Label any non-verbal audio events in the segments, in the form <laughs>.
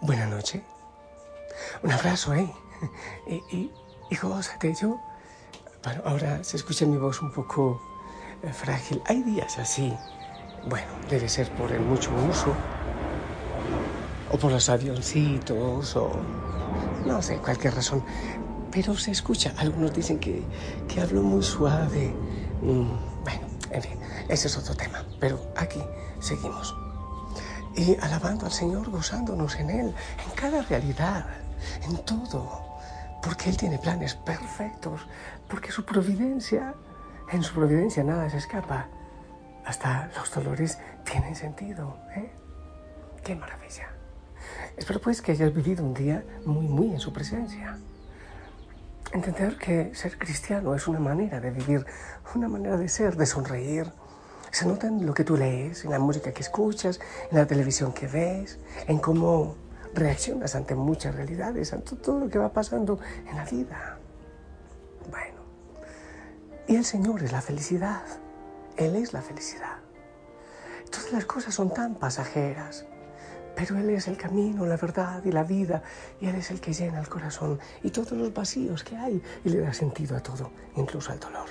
Buenas noches. Un abrazo, ¿eh? Y, y, y gózate, yo. Bueno, ahora se escucha mi voz un poco eh, frágil. Hay días así. Bueno, debe ser por el mucho uso. O por los avioncitos, o. No sé, cualquier razón. Pero se escucha. Algunos dicen que, que hablo muy suave. Mm, bueno, en fin, ese es otro tema. Pero aquí seguimos y alabando al Señor, gozándonos en Él, en cada realidad, en todo, porque Él tiene planes perfectos, porque su providencia, en su providencia nada se escapa, hasta los dolores tienen sentido. ¿eh? ¡Qué maravilla! Espero pues que hayas vivido un día muy, muy en su presencia. Entender que ser cristiano es una manera de vivir, una manera de ser, de sonreír, se nota en lo que tú lees, en la música que escuchas, en la televisión que ves, en cómo reaccionas ante muchas realidades, ante todo lo que va pasando en la vida. Bueno, y el Señor es la felicidad. Él es la felicidad. Todas las cosas son tan pasajeras, pero Él es el camino, la verdad y la vida, y Él es el que llena el corazón y todos los vacíos que hay y le da sentido a todo, incluso al dolor.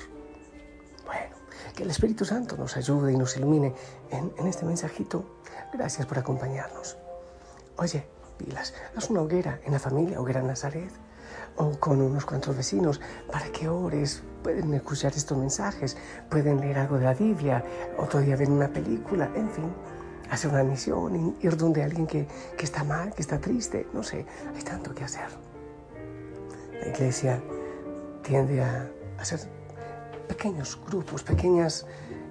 Que el Espíritu Santo nos ayude y nos ilumine en, este mensajito. Gracias por acompañarnos. Oye, pilas, haz una hoguera en la familia, hoguera Nazaret, o con unos cuantos vecinos, para que ores. Pueden escuchar estos mensajes, pueden leer algo de la Biblia, otro día ver una película, en fin, hacer una misión, ir donde alguien que, que está mal, que está triste, no sé, hay tanto que hacer. La iglesia tiende a hacer pequeños grupos, pequeñas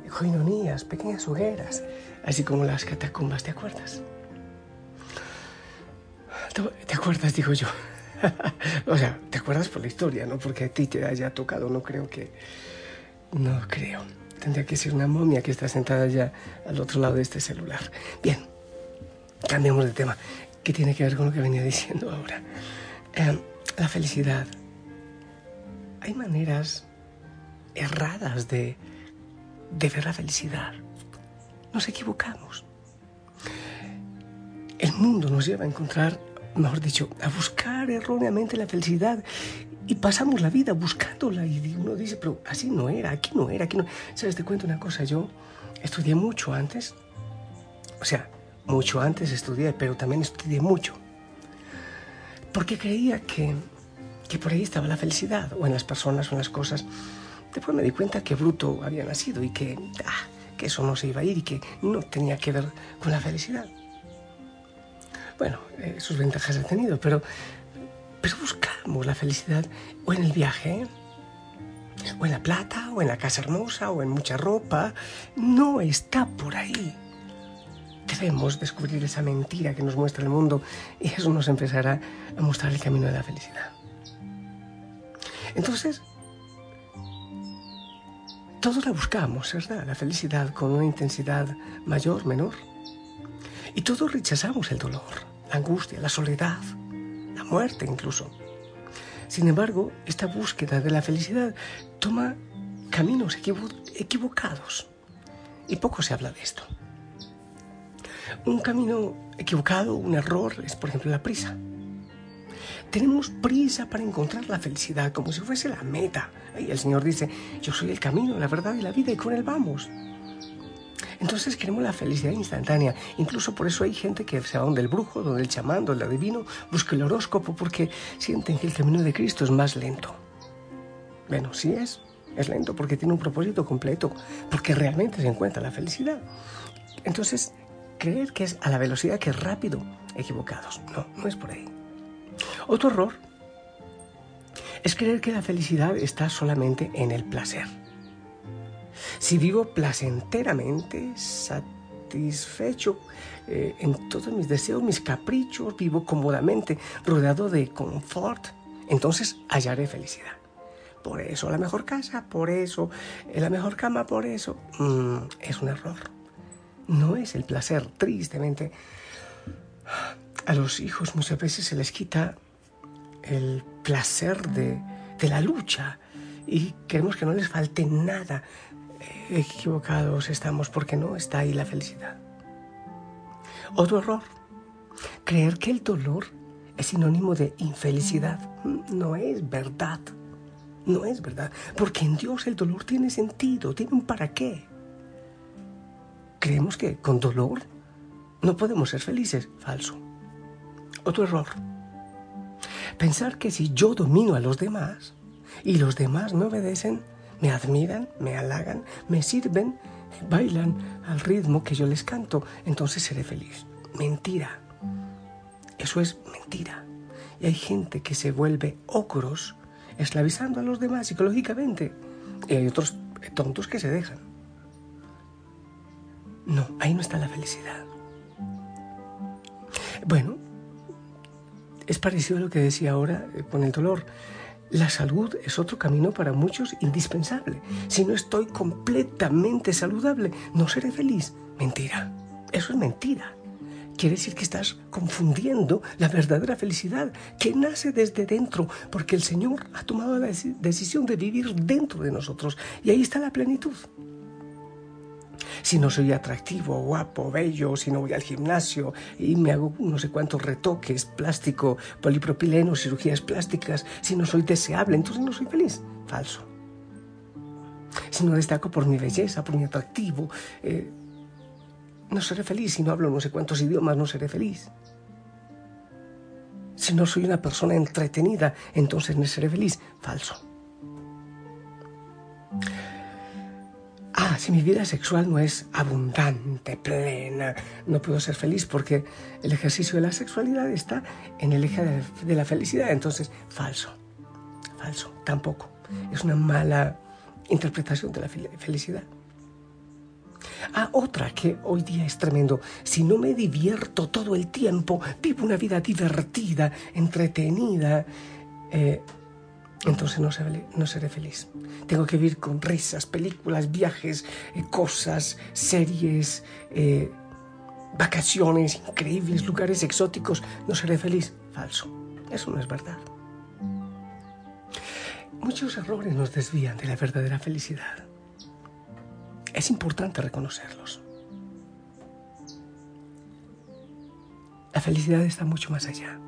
joinonías, pequeñas hogueras, así como las catacumbas, ¿te acuerdas? ¿Te acuerdas, digo yo? <laughs> o sea, ¿te acuerdas por la historia, no? Porque a ti te haya tocado, no creo que... No creo. Tendría que ser una momia que está sentada ya al otro lado de este celular. Bien, cambiamos de tema. ¿Qué tiene que ver con lo que venía diciendo ahora? Eh, la felicidad. Hay maneras erradas de, de ver la felicidad. Nos equivocamos. El mundo nos lleva a encontrar, mejor dicho, a buscar erróneamente la felicidad y pasamos la vida buscándola y uno dice, pero así no era, aquí no era, aquí no. ¿Sabes? Te cuento una cosa, yo estudié mucho antes, o sea, mucho antes estudié, pero también estudié mucho, porque creía que, que por ahí estaba la felicidad, o en las personas o en las cosas. Después me di cuenta que Bruto había nacido y que, ah, que eso no se iba a ir y que no tenía que ver con la felicidad. Bueno, eh, sus ventajas ha tenido, pero, pero buscamos la felicidad o en el viaje, o en la plata, o en la casa hermosa, o en mucha ropa. No está por ahí. Debemos descubrir esa mentira que nos muestra el mundo y eso nos empezará a mostrar el camino de la felicidad. Entonces, todos la buscamos, ¿verdad? La felicidad con una intensidad mayor, menor. Y todos rechazamos el dolor, la angustia, la soledad, la muerte incluso. Sin embargo, esta búsqueda de la felicidad toma caminos equivocados. Y poco se habla de esto. Un camino equivocado, un error, es por ejemplo la prisa. Tenemos prisa para encontrar la felicidad como si fuese la meta. Y el Señor dice, yo soy el camino, la verdad y la vida y con Él vamos. Entonces queremos la felicidad instantánea. Incluso por eso hay gente que se va donde el brujo, donde el chamán, donde el adivino, busca el horóscopo porque sienten que el camino de Cristo es más lento. Bueno, sí es, es lento porque tiene un propósito completo, porque realmente se encuentra la felicidad. Entonces, creer que es a la velocidad que es rápido, equivocados. No, no es por ahí. Otro error es creer que la felicidad está solamente en el placer. Si vivo placenteramente, satisfecho eh, en todos mis deseos, mis caprichos, vivo cómodamente, rodeado de confort, entonces hallaré felicidad. Por eso la mejor casa, por eso la mejor cama, por eso mm, es un error. No es el placer, tristemente. A los hijos muchas veces se les quita el placer de, de la lucha y queremos que no les falte nada. Equivocados estamos porque no está ahí la felicidad. Otro error, creer que el dolor es sinónimo de infelicidad. No es verdad. No es verdad. Porque en Dios el dolor tiene sentido, tiene un para qué. Creemos que con dolor no podemos ser felices. Falso. Otro error. Pensar que si yo domino a los demás y los demás me obedecen, me admiran, me halagan, me sirven, bailan al ritmo que yo les canto, entonces seré feliz. Mentira. Eso es mentira. Y hay gente que se vuelve ocros esclavizando a los demás psicológicamente. Y hay otros tontos que se dejan. No, ahí no está la felicidad. Bueno, es parecido a lo que decía ahora eh, con el dolor. La salud es otro camino para muchos indispensable. Si no estoy completamente saludable, no seré feliz. Mentira. Eso es mentira. Quiere decir que estás confundiendo la verdadera felicidad que nace desde dentro, porque el Señor ha tomado la decisión de vivir dentro de nosotros y ahí está la plenitud si no soy atractivo, guapo, bello, si no voy al gimnasio y me hago no sé cuántos retoques, plástico, polipropileno, cirugías plásticas, si no soy deseable, entonces no soy feliz. Falso. Si no destaco por mi belleza, por mi atractivo, eh, no seré feliz. Si no hablo no sé cuántos idiomas, no seré feliz. Si no soy una persona entretenida, entonces no seré feliz. Falso. Ah, si mi vida sexual no es abundante, plena, no puedo ser feliz porque el ejercicio de la sexualidad está en el eje de, la felicidad. Entonces, falso, falso, tampoco. Es una mala interpretación de la felicidad. Ah, otra que hoy día es tremendo. Si no me divierto todo el tiempo, vivo una vida divertida, entretenida, eh, entonces no seré, feliz. Tengo que vivir con risas, películas, viajes, eh, cosas, series, eh, vacaciones increíbles, lugares exóticos. No seré feliz. Falso. Eso no es verdad. Muchos errores nos desvían de la verdadera felicidad. Es importante reconocerlos. La felicidad está mucho más allá.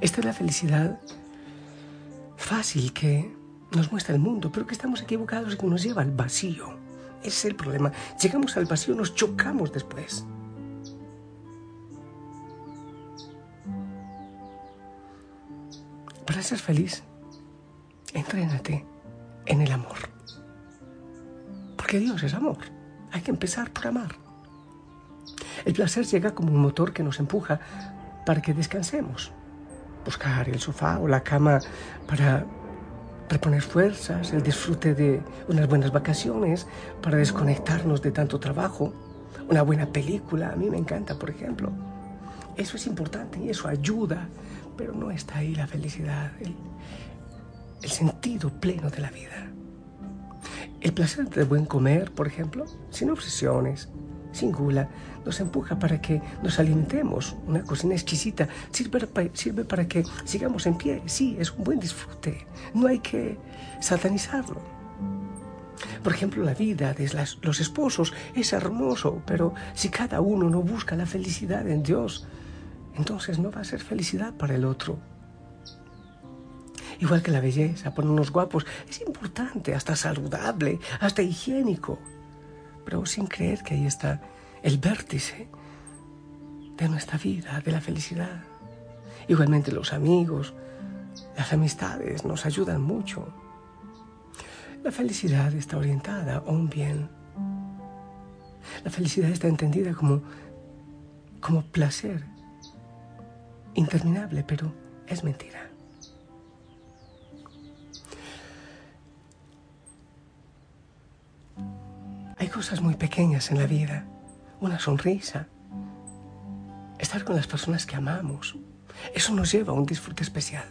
Esta es la felicidad fácil que nos muestra el mundo, pero que estamos equivocados y que nos lleva al vacío. Es el problema. Llegamos al vacío, nos chocamos después. Para ser feliz, entrénate en el amor. Porque Dios es amor. Hay que empezar por amar. El placer llega como un motor que nos empuja para que descansemos buscar el sofá o la cama para reponer fuerzas, el disfrute de unas buenas vacaciones, para desconectarnos de tanto trabajo, una buena película, a mí me encanta, por ejemplo. Eso es importante y eso ayuda, pero no está ahí la felicidad, el, el sentido pleno de la vida. El placer de buen comer, por ejemplo, sin obsesiones, sin gula, nos empuja para que nos alimentemos. Una cocina exquisita sirve, sirve para que sigamos en pie. Sí, es un buen disfrute. No hay que satanizarlo. Por ejemplo, la vida de los esposos es hermoso, pero si cada uno no busca la felicidad en Dios, entonces no va a ser felicidad para el otro. Igual que la belleza, ponernos guapos, es importante, hasta saludable, hasta higiénico pero sin creer que ahí está el vértice de nuestra vida, de la felicidad. Igualmente los amigos, las amistades nos ayudan mucho. La felicidad está orientada a un bien. La felicidad está entendida como, como placer interminable, pero es mentira. Cosas muy pequeñas en la vida, una sonrisa, estar con las personas que amamos, eso nos lleva a un disfrute especial.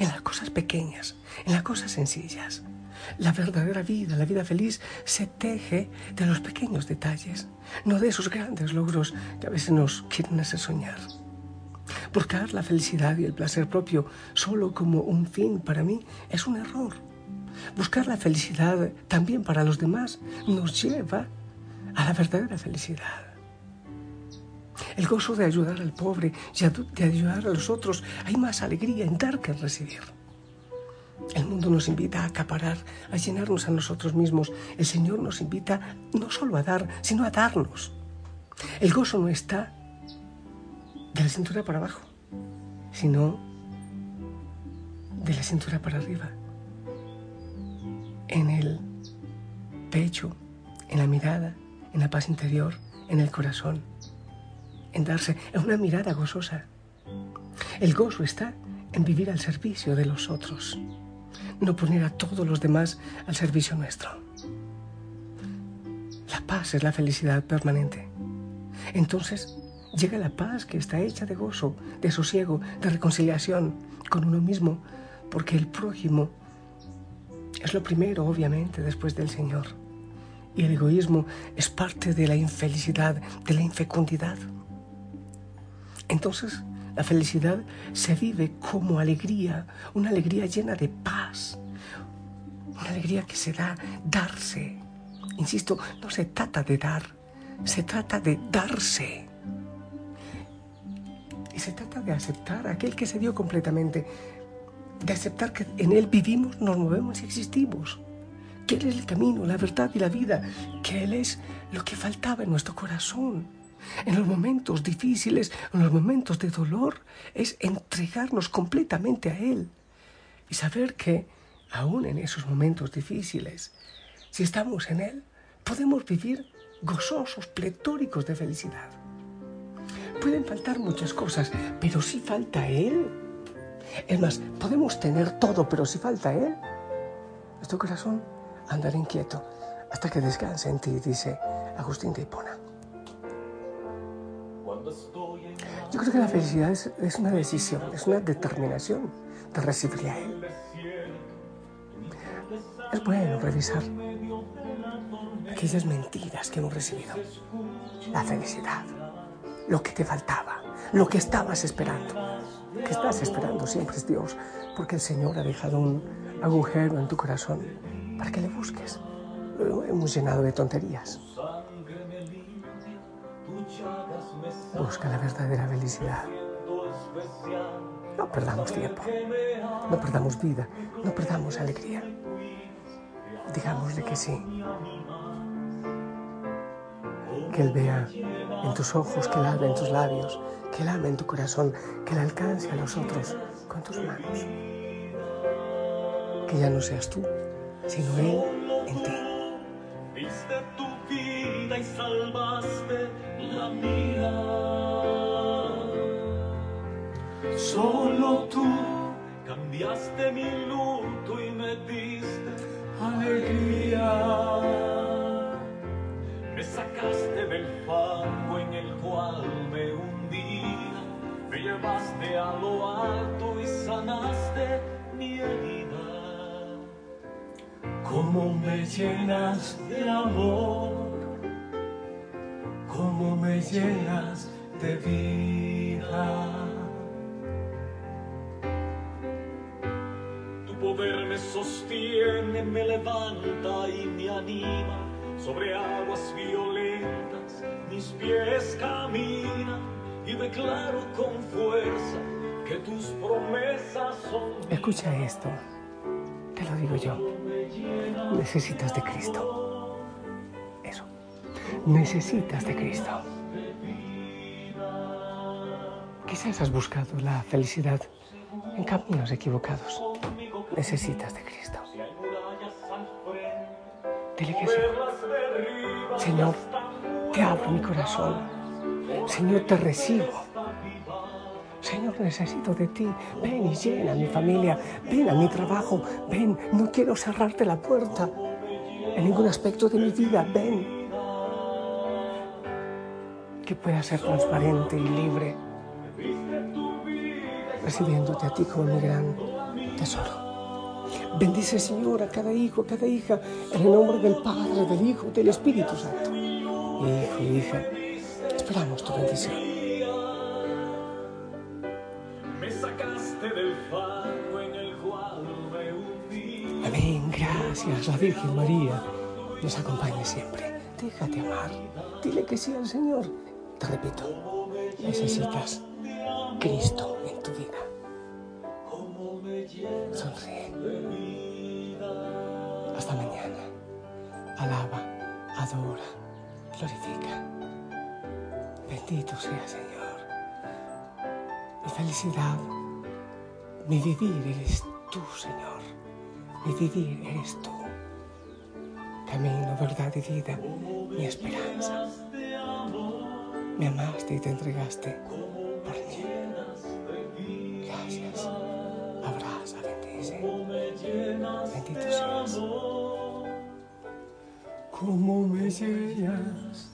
En las cosas pequeñas, en las cosas sencillas. La verdadera vida, la vida feliz, se teje de los pequeños detalles, no de esos grandes logros que a veces nos quieren hacer soñar. Buscar la felicidad y el placer propio solo como un fin para mí es un error. Buscar la felicidad también para los demás nos lleva a la verdadera felicidad. El gozo de ayudar al pobre y de ayudar a los otros. Hay más alegría en dar que en recibir. El mundo nos invita a acaparar, a llenarnos a nosotros mismos. El Señor nos invita no solo a dar, sino a darnos. El gozo no está de la cintura para abajo, sino de la cintura para arriba. En el pecho, en la mirada, en la paz interior, en el corazón en darse, una mirada gozosa. El gozo está en vivir al servicio de los otros, no poner a todos los demás al servicio nuestro. La paz es la felicidad permanente. Entonces llega la paz que está hecha de gozo, de sosiego, de reconciliación con uno mismo, porque el prójimo es lo primero, obviamente, después del Señor. Y el egoísmo es parte de la infelicidad, de la infecundidad. Entonces, la felicidad se vive como alegría, una alegría llena de paz, una alegría que se da darse. Insisto, no se trata de dar, se trata de darse. Y se trata de aceptar a aquel que se dio completamente, de aceptar que en Él vivimos, nos movemos y existimos, que Él es el camino, la verdad y la vida, que Él es lo que faltaba en nuestro corazón en los momentos difíciles, en los momentos de dolor, es entregarnos completamente a Él y saber que aún en esos momentos difíciles, si estamos en Él, podemos vivir gozosos, pletóricos de felicidad. Pueden faltar muchas cosas, pero si falta Él. Es más, podemos tener todo, pero si falta Él, nuestro corazón andará inquieto hasta que descanse en ti, dice Agustín de Hipona. Yo creo que la felicidad es, una decisión, es una determinación de recibirle a Él. Es bueno revisar aquellas mentiras que hemos recibido. La felicidad, lo que te faltaba, lo que estabas esperando. Que estás esperando siempre es Dios, porque el Señor ha dejado un agujero en tu corazón para que le busques. Lo hemos llenado de tonterías. Busca la verdadera felicidad. No perdamos tiempo, no perdamos vida, no perdamos alegría. Digámosle que sí. Que Él vea en tus ojos, que Él hable en tus labios, que Él ame en tu corazón, que Él alcance a los otros con tus manos. Que ya no seas tú, sino Él en ti y salvaste la mía. Solo tú cambiaste mi luto y me diste alegría. Me sacaste del fango en el cual me hundía, me llevaste a lo alto y sanaste mi herida. Cómo me llenas de amor cómo me llenas de vida. Tu poder me sostiene, me levanta y me anima. Sobre aguas violentas mis pies caminan y declaro con fuerza que tus promesas son. Escucha esto, te lo digo yo. Necesitas de Cristo necesitas de Cristo. Quizás has buscado la felicidad en caminos equivocados. Necesitas de Cristo. Dile que sí. Señor, te abro mi corazón. Señor, te recibo. Señor, necesito de ti. Ven y llena mi familia. Ven a mi trabajo. Ven, no quiero cerrarte la puerta en ningún aspecto de mi vida. Ven. que pueda ser transparente y libre, recibiéndote a ti como mi gran tesoro. Bendice, Señor, a cada hijo, a cada hija, en el nombre del Padre, del Hijo, del Espíritu Santo. Hijo hija, esperamos tu bendición. Amén, gracias, la Virgen María nos acompañe siempre. Déjate amar, dile que sí al Señor. Te repito, necesitas Cristo en tu vida. Sonríe. Hasta mañana. Alaba, adora, glorifica. Bendito sea Señor. Mi felicidad, mi vivir eres tú, Señor. Mi vivir eres tú. Camino, verdad y vida, mi esperanza. Me amaste y te entregaste por mí. Gracias. Abraza, bendice. Bendito seas. Como me llenas